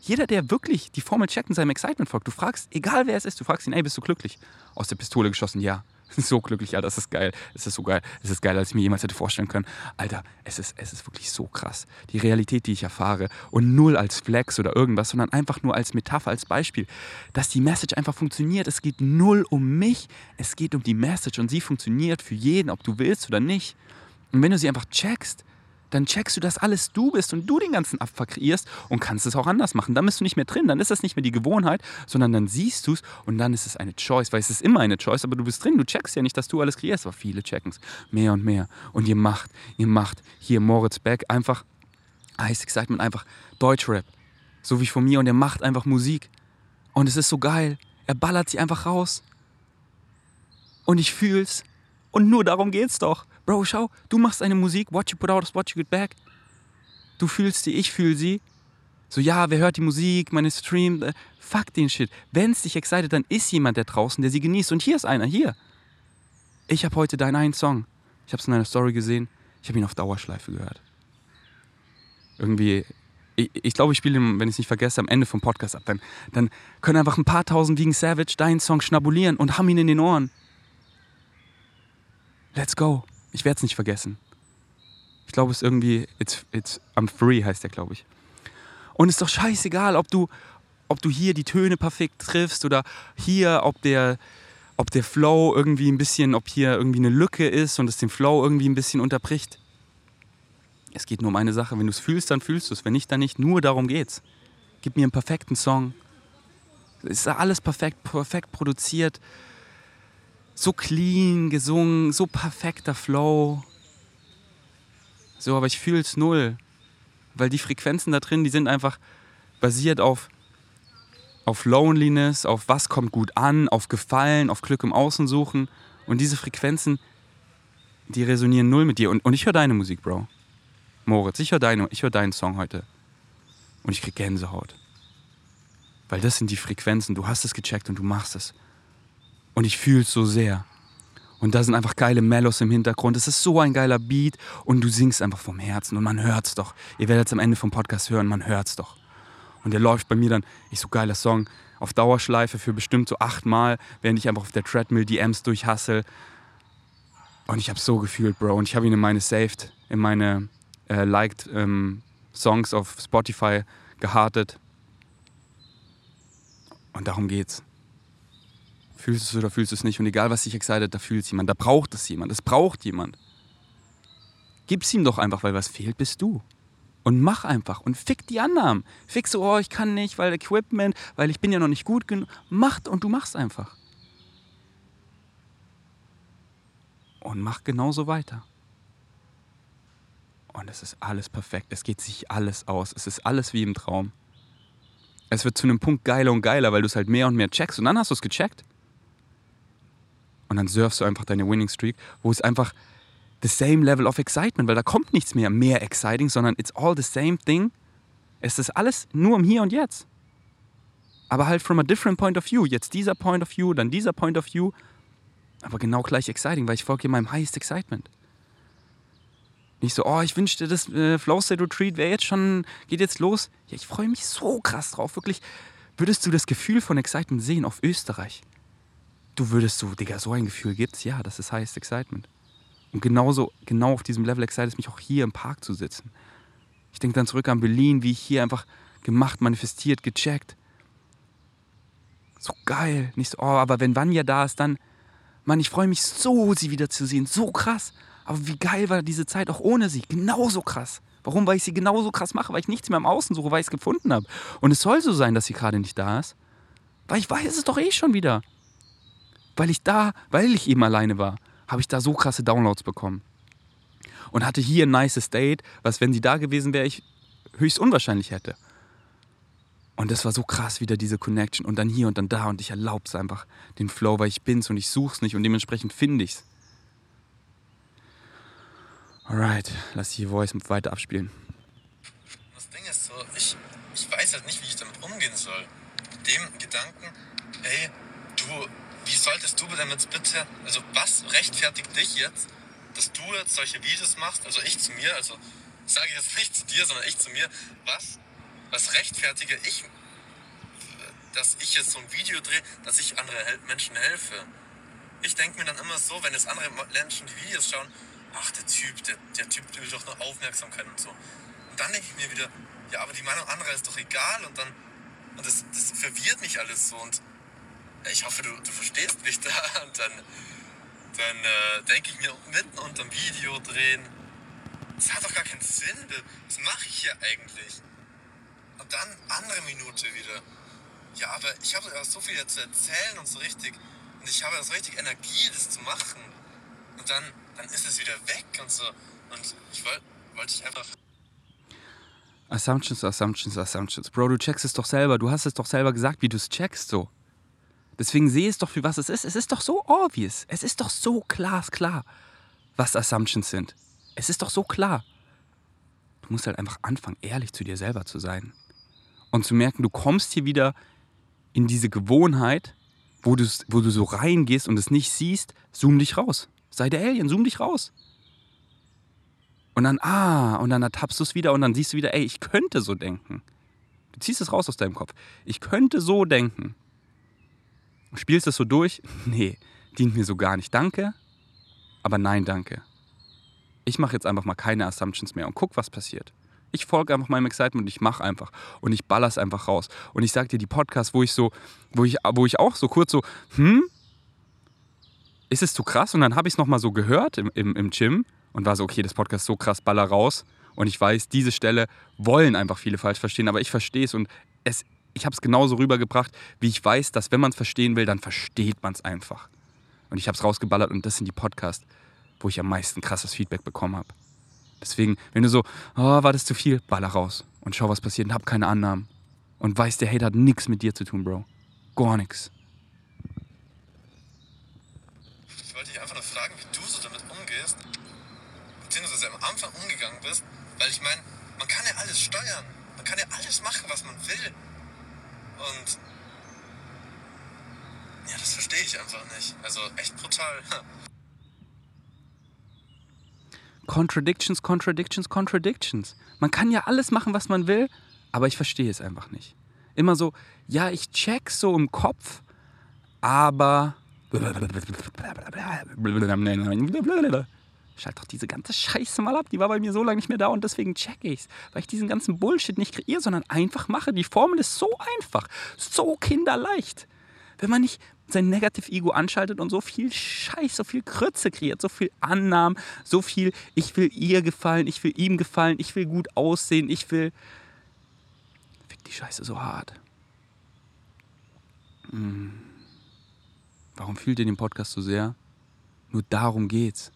Jeder, der wirklich die Formel checkt und seinem Excitement folgt, du fragst, egal wer es ist, du fragst ihn, ey, bist du glücklich? Aus der Pistole geschossen, ja. So glücklich, Alter, das ist geil. Es ist so geil. Es ist geiler, als ich mir jemals hätte vorstellen können. Alter, es ist, es ist wirklich so krass. Die Realität, die ich erfahre und null als Flex oder irgendwas, sondern einfach nur als Metapher, als Beispiel, dass die Message einfach funktioniert. Es geht null um mich, es geht um die Message und sie funktioniert für jeden, ob du willst oder nicht. Und wenn du sie einfach checkst, dann checkst du, dass alles du bist und du den ganzen Abfuck kreierst und kannst es auch anders machen. Dann bist du nicht mehr drin, dann ist das nicht mehr die Gewohnheit, sondern dann siehst du es und dann ist es eine Choice, weil es ist immer eine Choice, aber du bist drin, du checkst ja nicht, dass du alles kreierst, aber viele checken es mehr und mehr. Und ihr macht, ihr macht hier Moritz Beck einfach, heißt Excitement einfach Deutschrap, so wie von mir und er macht einfach Musik. Und es ist so geil, er ballert sie einfach raus. Und ich fühl's und nur darum geht's doch. Bro, schau, du machst eine Musik, what you put out is what you get back. Du fühlst sie, ich fühle sie. So, ja, wer hört die Musik, meine Stream, äh, fuck den Shit. Wenn es dich excited, dann ist jemand da draußen, der sie genießt. Und hier ist einer, hier. Ich habe heute deinen einen Song. Ich habe es in einer Story gesehen. Ich habe ihn auf Dauerschleife gehört. Irgendwie, ich, ich glaube, ich spiele ihn, wenn ich es nicht vergesse, am Ende vom Podcast ab. Dann, dann können einfach ein paar tausend wegen Savage deinen Song schnabulieren und haben ihn in den Ohren. Let's go. Ich werde es nicht vergessen. Ich glaube, es ist irgendwie, it's, it's, I'm free heißt der, glaube ich. Und es ist doch scheißegal, ob du, ob du hier die Töne perfekt triffst oder hier, ob der, ob der Flow irgendwie ein bisschen, ob hier irgendwie eine Lücke ist und es den Flow irgendwie ein bisschen unterbricht. Es geht nur um eine Sache. Wenn du es fühlst, dann fühlst du es. Wenn nicht, dann nicht. Nur darum geht's. Gib mir einen perfekten Song. Es ist alles perfekt, perfekt produziert so clean gesungen, so perfekter Flow. So, aber ich fühle es null. Weil die Frequenzen da drin, die sind einfach basiert auf, auf Loneliness, auf was kommt gut an, auf Gefallen, auf Glück im Außen suchen. Und diese Frequenzen, die resonieren null mit dir. Und, und ich höre deine Musik, Bro. Moritz, ich höre deine, hör deinen Song heute. Und ich krieg Gänsehaut. Weil das sind die Frequenzen. Du hast es gecheckt und du machst es. Und ich fühle es so sehr. Und da sind einfach geile Mellows im Hintergrund. Es ist so ein geiler Beat und du singst einfach vom Herzen und man hört es doch. Ihr werdet es am Ende vom Podcast hören, man hört es doch. Und der läuft bei mir dann, ich so geiler Song, auf Dauerschleife für bestimmt so achtmal, während ich einfach auf der Treadmill Amps durchhassel. Und ich habe so gefühlt, Bro. Und ich habe ihn in meine Saved, in meine äh, Liked ähm, Songs auf Spotify gehartet. Und darum geht's. Fühlst du es oder fühlst du es nicht? Und egal, was dich excited, da fühlt es jemand. Da braucht es jemand. Es braucht jemand. Gib's ihm doch einfach, weil was fehlt, bist du. Und mach einfach. Und fick die Annahmen. Fick so, oh, ich kann nicht, weil Equipment, weil ich bin ja noch nicht gut genug. Macht und du machst einfach. Und mach genauso weiter. Und es ist alles perfekt. Es geht sich alles aus. Es ist alles wie im Traum. Es wird zu einem Punkt geiler und geiler, weil du es halt mehr und mehr checkst. Und dann hast du es gecheckt. Und dann surfst du einfach deine Winning Streak, wo es einfach the same level of excitement, weil da kommt nichts mehr mehr exciting, sondern it's all the same thing. Es ist alles nur im Hier und Jetzt. Aber halt from a different point of view. Jetzt dieser Point of view, dann dieser Point of view. Aber genau gleich exciting, weil ich folge hier meinem highest excitement. Nicht so, oh, ich wünschte, das äh, Flow State Retreat wäre jetzt schon, geht jetzt los. Ja, ich freue mich so krass drauf. Wirklich, würdest du das Gefühl von Excitement sehen auf Österreich? Du würdest so, Digga, so ein Gefühl gibt's, ja, das ist Highest Excitement. Und genauso, genau auf diesem Level excited es mich auch hier im Park zu sitzen. Ich denke dann zurück an Berlin, wie ich hier einfach gemacht, manifestiert, gecheckt. So geil. Nicht so, oh, aber wenn Vanya da ist, dann, Mann, ich freue mich so, sie wiederzusehen. So krass. Aber wie geil war diese Zeit auch ohne sie. Genauso krass. Warum? Weil ich sie genauso krass mache, weil ich nichts mehr im Außen suche, weil ich es gefunden habe. Und es soll so sein, dass sie gerade nicht da ist. Weil ich weiß es doch eh schon wieder weil ich da, weil ich eben alleine war, habe ich da so krasse Downloads bekommen. Und hatte hier ein nice Date, was, wenn sie da gewesen wäre, ich höchst unwahrscheinlich hätte. Und das war so krass, wieder diese Connection. Und dann hier und dann da. Und ich erlaube es einfach, den Flow, weil ich bin's und ich such's nicht. Und dementsprechend finde ich's. Alright, lass die Voice weiter abspielen. Das Ding ist so, ich, ich weiß halt nicht, wie ich damit umgehen soll. Mit dem Gedanken, ey, du, wie solltest du damit bitte, also was rechtfertigt dich jetzt, dass du jetzt solche Videos machst, also ich zu mir, also sage ich jetzt nicht zu dir, sondern ich zu mir, was, was rechtfertige ich, dass ich jetzt so ein Video drehe, dass ich andere Hel Menschen helfe. Ich denke mir dann immer so, wenn jetzt andere Menschen die Videos schauen, ach der Typ, der, der Typ will doch nur Aufmerksamkeit und so. Und dann denke ich mir wieder, ja, aber die Meinung anderer ist doch egal und dann, und das, das verwirrt mich alles so und ich hoffe, du, du verstehst mich da und dann, dann äh, denke ich mir mitten unterm Video drehen, das hat doch gar keinen Sinn, was mache ich hier eigentlich? Und dann andere Minute wieder, ja, aber ich habe so viel zu erzählen und so richtig, und ich habe so richtig Energie, das zu machen. Und dann, dann ist es wieder weg und so. Und ich wollte wollt ich einfach. Assumptions, Assumptions, Assumptions. Bro, du checkst es doch selber. Du hast es doch selber gesagt, wie du es checkst so. Deswegen sehe es doch, für was es ist. Es ist doch so obvious. Es ist doch so glasklar, was Assumptions sind. Es ist doch so klar. Du musst halt einfach anfangen, ehrlich zu dir selber zu sein. Und zu merken, du kommst hier wieder in diese Gewohnheit, wo, wo du so reingehst und es nicht siehst, zoom dich raus. Sei der Alien, zoom dich raus. Und dann, ah, und dann ertappst du es wieder und dann siehst du wieder, ey, ich könnte so denken. Du ziehst es raus aus deinem Kopf. Ich könnte so denken. Spielst du es so durch? Nee, dient mir so gar nicht. Danke, aber nein, danke. Ich mache jetzt einfach mal keine Assumptions mehr und guck, was passiert. Ich folge einfach meinem Excitement und ich mache einfach. Und ich baller es einfach raus. Und ich sag dir, die Podcasts, wo ich so, wo ich, wo ich auch so kurz so, hm, ist es zu krass? Und dann habe ich es nochmal so gehört im, im, im Gym und war so, okay, das Podcast ist so krass, baller raus. Und ich weiß, diese Stelle wollen einfach viele falsch verstehen, aber ich verstehe es und es, ich habe es genauso rübergebracht, wie ich weiß, dass wenn man es verstehen will, dann versteht man es einfach. Und ich habe es rausgeballert und das sind die Podcasts, wo ich am meisten krasses Feedback bekommen habe. Deswegen, wenn du so, oh, war das zu viel, baller raus und schau, was passiert und hab keine Annahmen. Und weiß, der Hate hat nichts mit dir zu tun, Bro. Gar nichts. Ich wollte dich einfach nur fragen, wie du so damit umgehst, beziehungsweise am Anfang umgegangen bist, weil ich meine, man kann ja alles steuern. Man kann ja alles machen, was man will. Und ja, das verstehe ich einfach nicht. Also echt brutal. Contradictions, Contradictions, Contradictions. Man kann ja alles machen, was man will, aber ich verstehe es einfach nicht. Immer so, ja, ich check so im Kopf, aber. Schalt doch diese ganze Scheiße mal ab. Die war bei mir so lange nicht mehr da und deswegen check ich's. Weil ich diesen ganzen Bullshit nicht kreiere, sondern einfach mache. Die Formel ist so einfach, so kinderleicht. Wenn man nicht sein Negative Ego anschaltet und so viel Scheiß, so viel Krütze kreiert, so viel Annahmen, so viel, ich will ihr gefallen, ich will ihm gefallen, ich will gut aussehen, ich will. Fick die Scheiße so hart. Hm. Warum fühlt ihr den Podcast so sehr? Nur darum geht's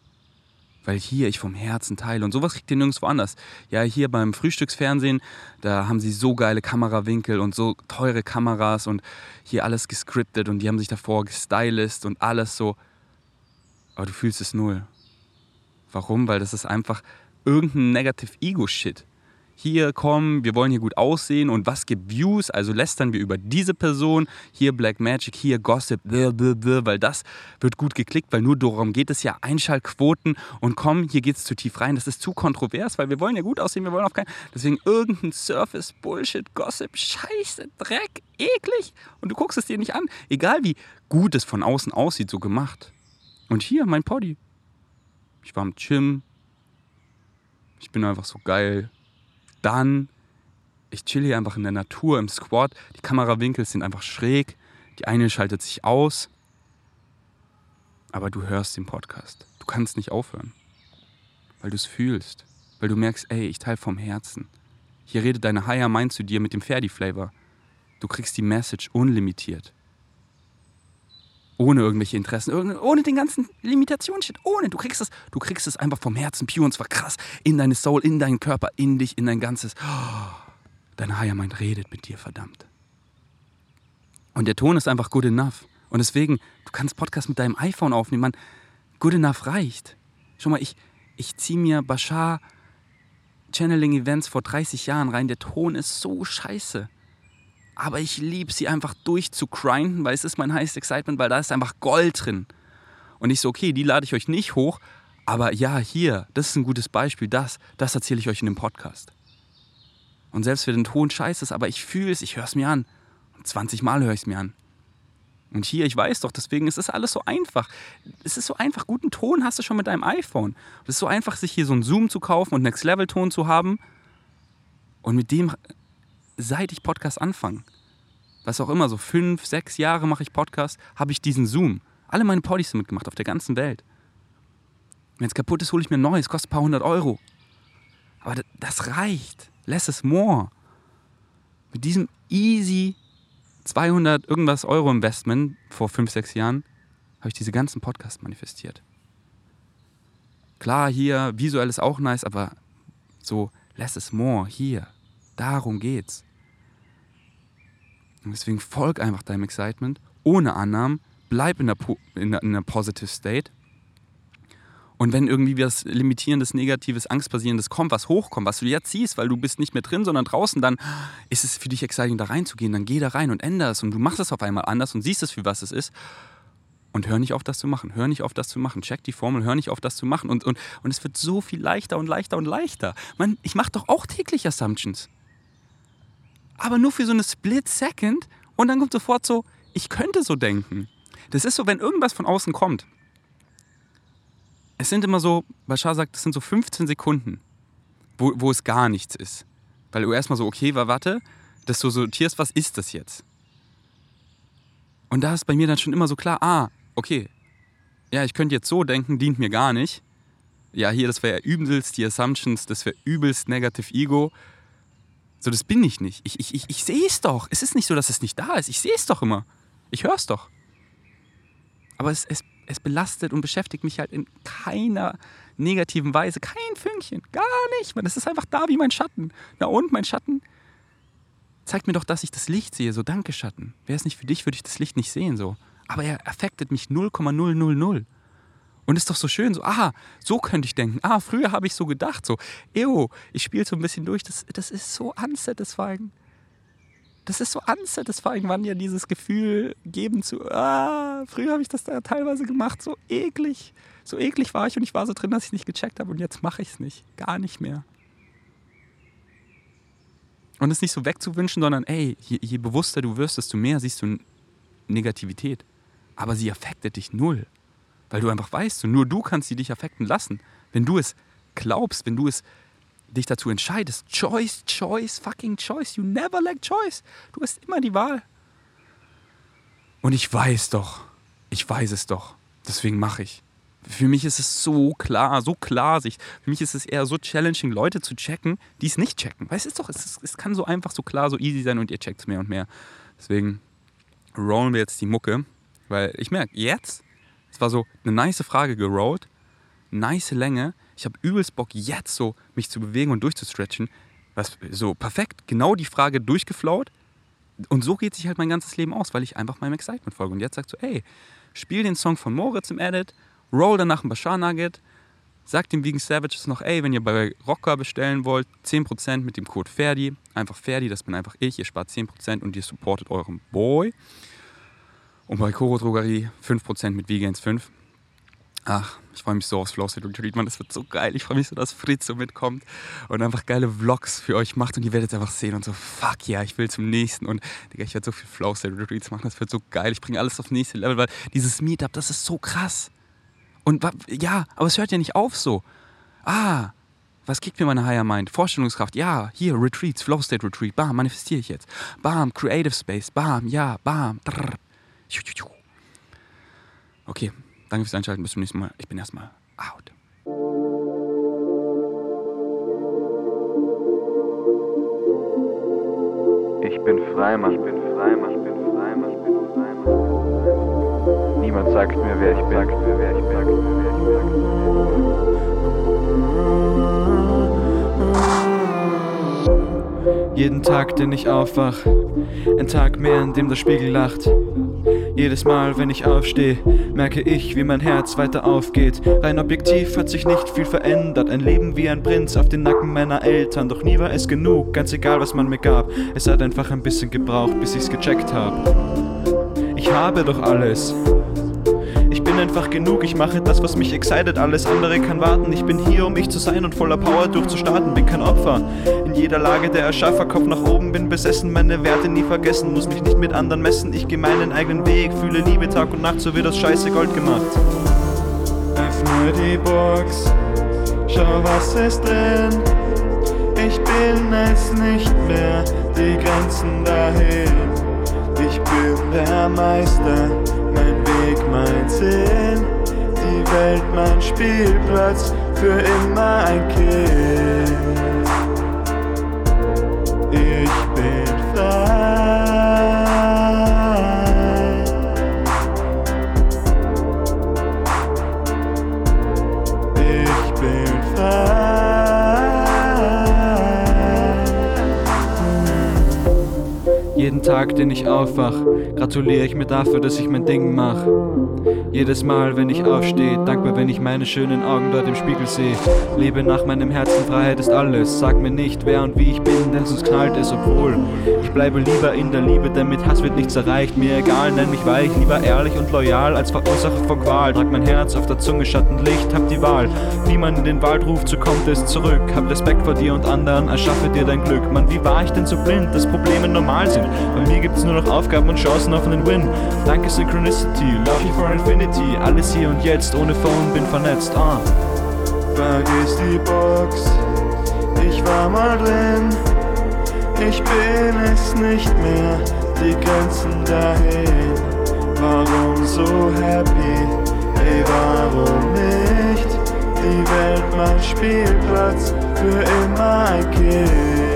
weil hier ich vom Herzen teile. Und sowas kriegt ihr nirgendwo anders. Ja, hier beim Frühstücksfernsehen, da haben sie so geile Kamerawinkel und so teure Kameras und hier alles gescriptet und die haben sich davor gestylist und alles so. Aber du fühlst es null. Warum? Weil das ist einfach irgendein Negative Ego-Shit hier kommen, wir wollen hier gut aussehen und was gibt Views, also lästern wir über diese Person, hier Black Magic, hier Gossip, weil das wird gut geklickt, weil nur darum geht es ja, Einschaltquoten und komm, hier geht es zu tief rein, das ist zu kontrovers, weil wir wollen ja gut aussehen, wir wollen auf keinen, deswegen irgendein Surface, Bullshit, Gossip, Scheiße, Dreck, eklig und du guckst es dir nicht an, egal wie gut es von außen aussieht, so gemacht. Und hier mein Poddy. Ich war im Gym, ich bin einfach so geil, dann, ich chill hier einfach in der Natur im Squat. Die Kamerawinkel sind einfach schräg. Die eine schaltet sich aus. Aber du hörst den Podcast. Du kannst nicht aufhören. Weil du es fühlst. Weil du merkst, ey, ich teile vom Herzen. Hier redet deine Higher Mind zu dir mit dem Ferdi-Flavor. Du kriegst die Message unlimitiert. Ohne irgendwelche Interessen, ohne den ganzen Limitationshit, ohne. Du kriegst es, du kriegst es einfach vom Herzen pure und zwar krass in deine Soul, in deinen Körper, in dich, in dein ganzes. Oh, deine Higher Mind redet mit dir, verdammt. Und der Ton ist einfach good enough. Und deswegen, du kannst Podcast mit deinem iPhone aufnehmen. Man, good enough reicht. Schau mal, ich, ich ziehe mir Bashar Channeling Events vor 30 Jahren rein. Der Ton ist so scheiße. Aber ich liebe sie einfach durchzugrinden, weil es ist mein highest excitement, weil da ist einfach Gold drin. Und ich so, okay, die lade ich euch nicht hoch, aber ja, hier, das ist ein gutes Beispiel, das, das erzähle ich euch in dem Podcast. Und selbst wenn der Ton scheiße ist, aber ich fühle es, ich höre es mir an. Und 20 Mal höre ich es mir an. Und hier, ich weiß doch, deswegen ist es alles so einfach. Es ist so einfach, guten Ton hast du schon mit deinem iPhone. Es ist so einfach, sich hier so einen Zoom zu kaufen und Next Level Ton zu haben. Und mit dem, seit ich Podcast anfange, was auch immer, so fünf, sechs Jahre mache ich Podcast, habe ich diesen Zoom. Alle meine Podcasts sind mitgemacht auf der ganzen Welt. Wenn es kaputt ist, hole ich mir ein neues, kostet ein paar hundert Euro. Aber das reicht. Less is more. Mit diesem easy 200 irgendwas Euro Investment vor 5, 6 Jahren habe ich diese ganzen Podcasts manifestiert. Klar, hier, visuell ist auch nice, aber so less is more, hier. Darum geht's. Deswegen folg einfach deinem Excitement, ohne Annahmen, bleib in der, in der, in der positive state und wenn irgendwie was Limitierendes, Negatives, Angstbasierendes kommt, was hochkommt, was du jetzt siehst, weil du bist nicht mehr drin, sondern draußen, dann ist es für dich exciting, da reinzugehen. Dann geh da rein und ändere es. Und du machst es auf einmal anders und siehst es, für was es ist. Und hör nicht auf, das zu machen. Hör nicht auf, das zu machen. Check die Formel, hör nicht auf, das zu machen. Und, und, und es wird so viel leichter und leichter und leichter. Man, ich mache doch auch täglich Assumptions. Aber nur für so eine Split Second und dann kommt sofort so, ich könnte so denken. Das ist so, wenn irgendwas von außen kommt es sind immer so, Bashar sagt, es sind so 15 Sekunden, wo, wo es gar nichts ist. Weil du erstmal so, okay, warte, dass du sortierst, was ist das jetzt? Und da ist bei mir dann schon immer so klar, ah, okay, ja, ich könnte jetzt so denken, dient mir gar nicht. Ja, hier, das wäre übelst die Assumptions, das wäre übelst Negative Ego. So, das bin ich nicht. Ich, ich, ich, ich sehe es doch. Es ist nicht so, dass es nicht da ist. Ich sehe es doch immer. Ich höre es doch. Aber es, es es belastet und beschäftigt mich halt in keiner negativen Weise. Kein Fünkchen, gar nicht. Man, es ist einfach da wie mein Schatten. Na und mein Schatten zeigt mir doch, dass ich das Licht sehe. So, danke Schatten. Wäre es nicht für dich, würde ich das Licht nicht sehen. So. Aber er affektet mich 0,000. Und ist doch so schön, so, aha, so könnte ich denken. Ah, früher habe ich so gedacht, so, ew, ich spiele so ein bisschen durch. Das, das ist so unsatisfying das ist so unsatisfying, wann ja dieses Gefühl geben zu, ah, früher habe ich das da teilweise gemacht, so eklig. So eklig war ich und ich war so drin, dass ich nicht gecheckt habe und jetzt mache ich es nicht. Gar nicht mehr. Und es nicht so wegzuwünschen, sondern ey, je, je bewusster du wirst, desto mehr siehst du Negativität. Aber sie affektet dich null. Weil du einfach weißt, so, nur du kannst sie dich affekten lassen. Wenn du es glaubst, wenn du es dich dazu entscheidest, Choice, Choice, fucking Choice, you never lack Choice. Du hast immer die Wahl. Und ich weiß doch, ich weiß es doch. Deswegen mache ich. Für mich ist es so klar, so klar sich. Für mich ist es eher so challenging, Leute zu checken, die es nicht checken. Weißt du, es, doch, es, es kann so einfach, so klar, so easy sein und ihr checkt es mehr und mehr. Deswegen rollen wir jetzt die Mucke, weil ich merke, jetzt, es war so eine nice Frage gerollt, nice Länge, ich habe übelst Bock, jetzt so mich zu bewegen und durchzustretchen. Was, so perfekt, genau die Frage durchgeflaut. Und so geht sich halt mein ganzes Leben aus, weil ich einfach meinem Excitement folge. Und jetzt sagst du, ey, spiel den Song von Moritz im Edit, roll danach ein Bashar Nugget, sag dem Vegan Savages noch, ey, wenn ihr bei Rocker bestellen wollt, 10% mit dem Code Ferdi. Einfach Ferdi, das bin einfach ich. Ihr spart 10% und ihr supportet euren Boy. Und bei Koro Drogerie 5% mit Vegans 5. Ach, ich freue mich so aufs Flow State Retreat, man, das wird so geil. Ich freue mich so, dass Fritz so mitkommt und einfach geile Vlogs für euch macht und ihr werdet einfach sehen und so, fuck ja, yeah, ich will zum nächsten und Digga, ich werde so viel Flow State Retreats machen, das wird so geil. Ich bringe alles aufs nächste Level, weil dieses Meetup, das ist so krass. Und ja, aber es hört ja nicht auf so. Ah, was kriegt mir meine Higher Mind? Vorstellungskraft, ja, hier, Retreats, Flow State Retreat, bam, manifestiere ich jetzt. Bam, Creative Space, bam, ja, bam, drrr. Okay, Danke fürs Einschalten. Bis zum nächsten Mal. Ich bin erstmal out. Ich bin frei, Mann. Ich bin frei, Mann. Ich bin frei, Mann. Ich bin frei, Mann. Niemand sagt mir, wer ich bin. Sagt mir, wer ich bin. Jeden Tag, den ich aufwach, ein Tag mehr, in dem der Spiegel lacht. Jedes Mal, wenn ich aufstehe, merke ich, wie mein Herz weiter aufgeht. Rein objektiv hat sich nicht viel verändert. Ein Leben wie ein Prinz auf den Nacken meiner Eltern. Doch nie war es genug, ganz egal, was man mir gab. Es hat einfach ein bisschen gebraucht, bis ich's gecheckt hab. Ich habe doch alles. Einfach genug, ich mache das, was mich excited, alles andere kann warten. Ich bin hier, um ich zu sein und voller Power durchzustarten, bin kein Opfer. In jeder Lage der Erschaffer, Kopf nach oben, bin besessen, meine Werte nie vergessen, muss mich nicht mit anderen messen. Ich geh meinen eigenen Weg, fühle Liebe Tag und Nacht, so wird das scheiße Gold gemacht. Öffne die Box, schau was ist drin. Ich bin es nicht mehr, die Grenzen dahin. Ich bin der Meister, mein Weg, mein Sinn. Die Welt, mein Spielplatz, für immer ein Kind. Ich bin frei. Ich bin frei. Jeden Tag, den ich aufwach, gratuliere ich mir dafür, dass ich mein Ding mach. Jedes Mal, wenn ich aufstehe, dankbar, wenn ich meine schönen Augen dort im Spiegel sehe. Lebe nach meinem Herzen, Freiheit ist alles. Sag mir nicht, wer und wie ich bin, denn sonst knallt es, obwohl ich bleibe lieber in der Liebe, denn mit Hass wird nichts erreicht. Mir egal, nenn mich weich, lieber ehrlich und loyal als Verursacher von Qual. Trag mein Herz auf der Zunge, Schattenlicht, hab die Wahl. Wie man in den Wald ruft, so kommt es zurück. Hab Respekt vor dir und anderen, erschaffe dir dein Glück. Mann, wie war ich denn so blind, dass Probleme normal sind? Bei mir gibt's nur noch Aufgaben und Chancen auf einen Win. Danke Synchronicity, love you for infinity. Alles hier und jetzt, ohne Phone, bin vernetzt. Ah. Vergiss die Box, ich war mal drin. Ich bin es nicht mehr, die Grenzen dahin. Warum so happy? Ey, warum nicht? Die Welt mein Spielplatz, für immer ein Kind.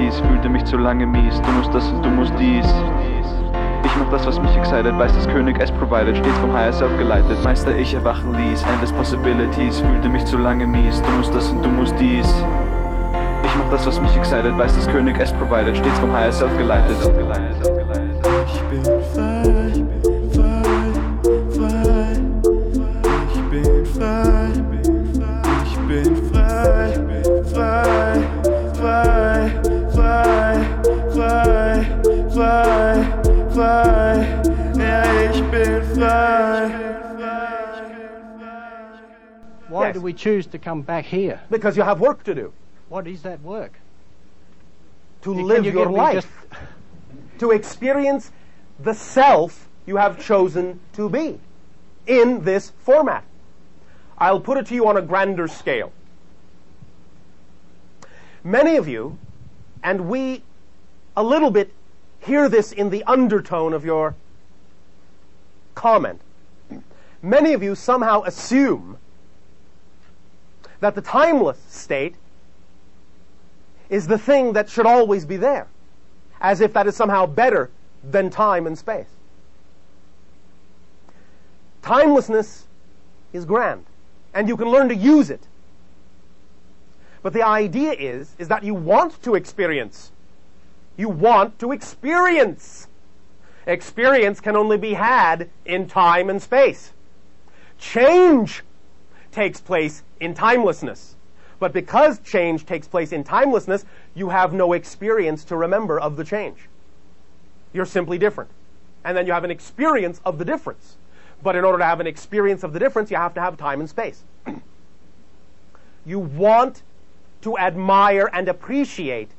Possibilities, fühlte mich zu lange mies. Du musst das und du musst dies. Ich mach das, was mich excited, weiß, dass König es provided, stets vom Higher Self geleitet. Meister, ich erwachen ließ, endless possibilities, fühlte mich zu lange mies. Du musst das und du musst dies. Ich mach das, was mich excited, weiß, dass König es provided, stets vom Higher Self geleitet. We choose to come back here? Because you have work to do. What is that work? To Can live you your life. just- To experience the self you have chosen to be in this format. I'll put it to you on a grander scale. Many of you, and we a little bit hear this in the undertone of your comment. Many of you somehow assume that the timeless state is the thing that should always be there, as if that is somehow better than time and space. Timelessness is grand, and you can learn to use it. But the idea is, is that you want to experience. You want to experience. Experience can only be had in time and space. Change takes place in timelessness. But because change takes place in timelessness, you have no experience to remember of the change. You're simply different. And then you have an experience of the difference. But in order to have an experience of the difference, you have to have time and space. you want to admire and appreciate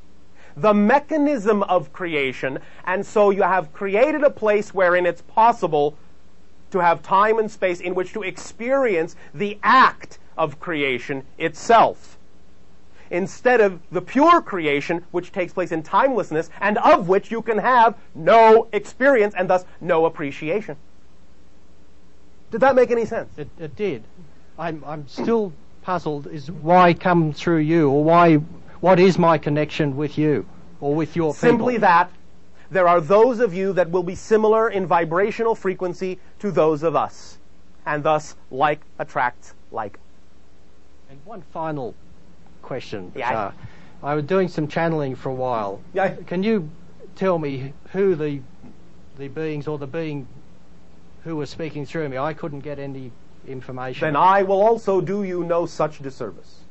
the mechanism of creation, and so you have created a place wherein it's possible to have time and space in which to experience the act of creation itself. Instead of the pure creation, which takes place in timelessness, and of which you can have no experience and thus no appreciation. Did that make any sense? It, it did. I'm, I'm still puzzled is why come through you, or why, what is my connection with you, or with your Simply people? that there are those of you that will be similar in vibrational frequency to those of us. And thus, like attracts like. And one final question. Yeah. Bashar. I was doing some channeling for a while. Yeah. Can you tell me who the the beings or the being who was speaking through me? I couldn't get any information. Then I will also do you no such disservice.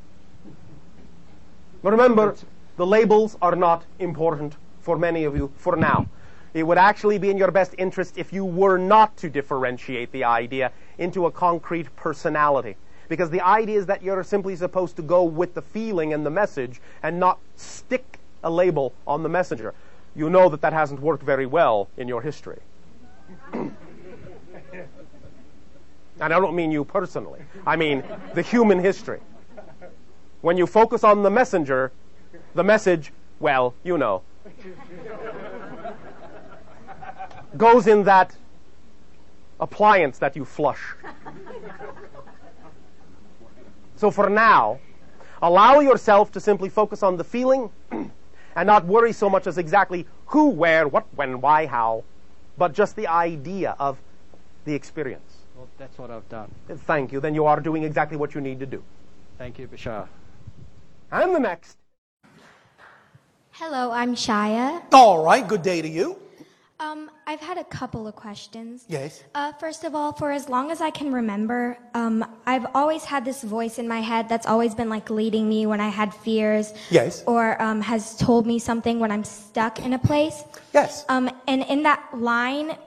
But remember, the labels are not important for many of you for now. It would actually be in your best interest if you were not to differentiate the idea into a concrete personality. Because the idea is that you're simply supposed to go with the feeling and the message and not stick a label on the messenger. You know that that hasn't worked very well in your history. and I don't mean you personally, I mean the human history. When you focus on the messenger, the message, well, you know, goes in that appliance that you flush. So for now, allow yourself to simply focus on the feeling and not worry so much as exactly who, where, what, when, why, how, but just the idea of the experience. Well, that's what I've done. Thank you. Then you are doing exactly what you need to do. Thank you, Bashar. And the next. Hello, I'm Shaya. All right, good day to you. Um, I've had a couple of questions. Yes. Uh, first of all, for as long as I can remember, um, I've always had this voice in my head that's always been like leading me when I had fears. Yes. Or um, has told me something when I'm stuck in a place. Yes. Um, and in that line,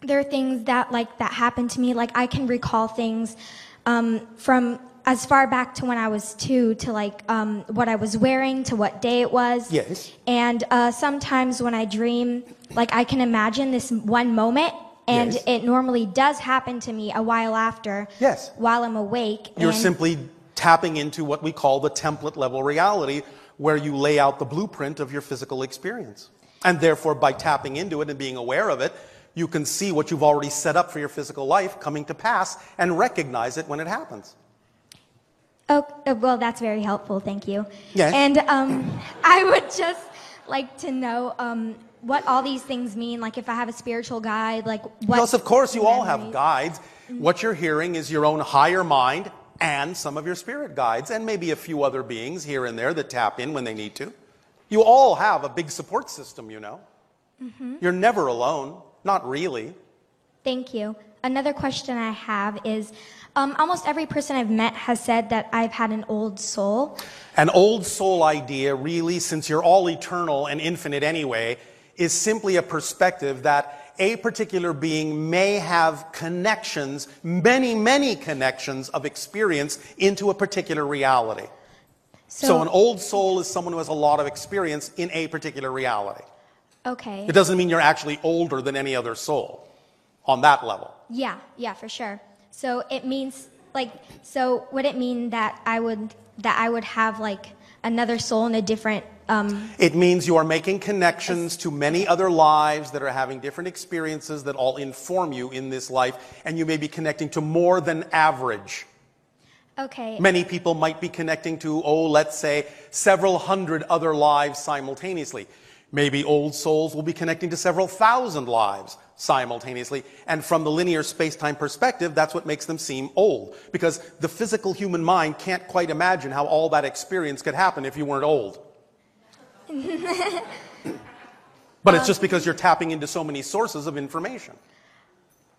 there are things that like that happened to me. Like I can recall things um, from as far back to when I was two to like um, what I was wearing to what day it was. Yes. And uh, sometimes when I dream, like I can imagine this one moment. And Yes. it normally does happen to me a while after. Yes. While I'm awake. You're simply tapping into what we call the template level reality, where you lay out the blueprint of your physical experience. And therefore, by tapping into it and being aware of it, you can see what you've already set up for your physical life coming to pass and recognize it when it happens. Oh, uh, well, that's very helpful. Thank you. Yes. And um, I would just like to know um, what all these things mean. Like, if I have a spiritual guide, like what? Yes, of course, you all have guides. What you're hearing is your own higher mind and some of your spirit guides, and maybe a few other beings here and there that tap in when they need to. You all have a big support system, you know. You're never alone, not really. Thank you. Another question I have is um, almost every person I've met has said that I've had an old soul. An old soul idea, really, since you're all eternal and infinite anyway, is simply a perspective that a particular being may have connections, many, many connections of experience into a particular reality. So, an old soul is someone who has a lot of experience in a particular reality. Okay. It doesn't mean you're actually older than any other soul on that level. Yeah, yeah, for sure. So it means like so would it mean that I would that I would have like another soul in a different um It means you are making connections to many other lives that are having different experiences that all inform you in this life, and you may be connecting to more than average. okay. Many people might be connecting to, oh, let's say, several hundred other lives simultaneously. Maybe old souls will be connecting to several thousand lives simultaneously. And from the linear space time perspective, that's what makes them seem old. Because the physical human mind can't quite imagine how all that experience could happen if you weren't old. but it's just because you're tapping into so many sources of information.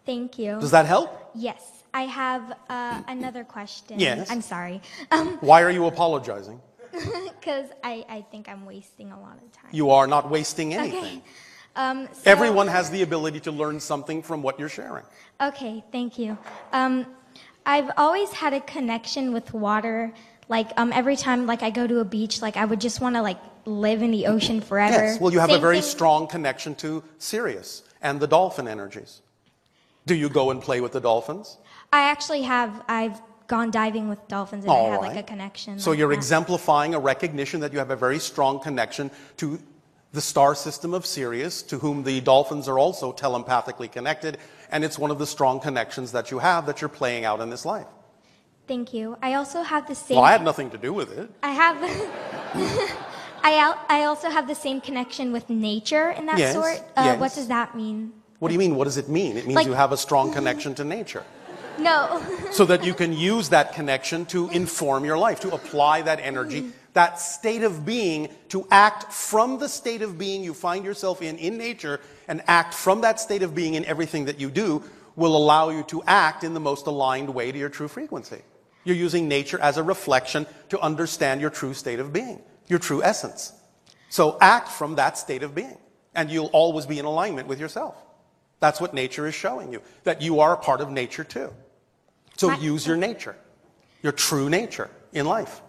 Thank you. Does that help? Yes. I have uh, another question. Yes. I'm sorry. Um Why are you apologizing? cuz I I think I'm wasting a lot of time. You are not wasting anything. Okay. Um so- Everyone has the ability to learn something from what you're sharing. Okay, thank you. Um, I've always had a connection with water. Like um, every time, like I go to a beach, like I would just want to like live in the ocean forever. Yes, well, you have a very thing- strong connection to Sirius and the dolphin energies. Do you go and play with the dolphins? I actually have. I've gone diving with dolphins, and I have right. like a connection. So like you're that. exemplifying a recognition that you have a very strong connection to the star system of Sirius, to whom the dolphins are also telepathically connected, and it's one of the strong connections that you have that you're playing out in this life. Thank you. I also have the same. Well, I had nothing to do with it. I have. I, al- I also have the same connection with nature in that Yes, sort. Uh, yes. What does that mean? What do you mean? What does it mean? It means Like- you have a strong connection to nature. No. so that you can use that connection to inform your life, to apply that energy, hmm. that state of being, to act from the state of being you find yourself in in nature, and act from that state of being in everything that you do will allow you to act in the most aligned way to your true frequency. You're using nature as a reflection to understand your true state of being, your true essence. So act from that state of being, and you'll always be in alignment with yourself. That's what nature is showing you, that you are a part of nature too. So My- use your nature, your true nature in life.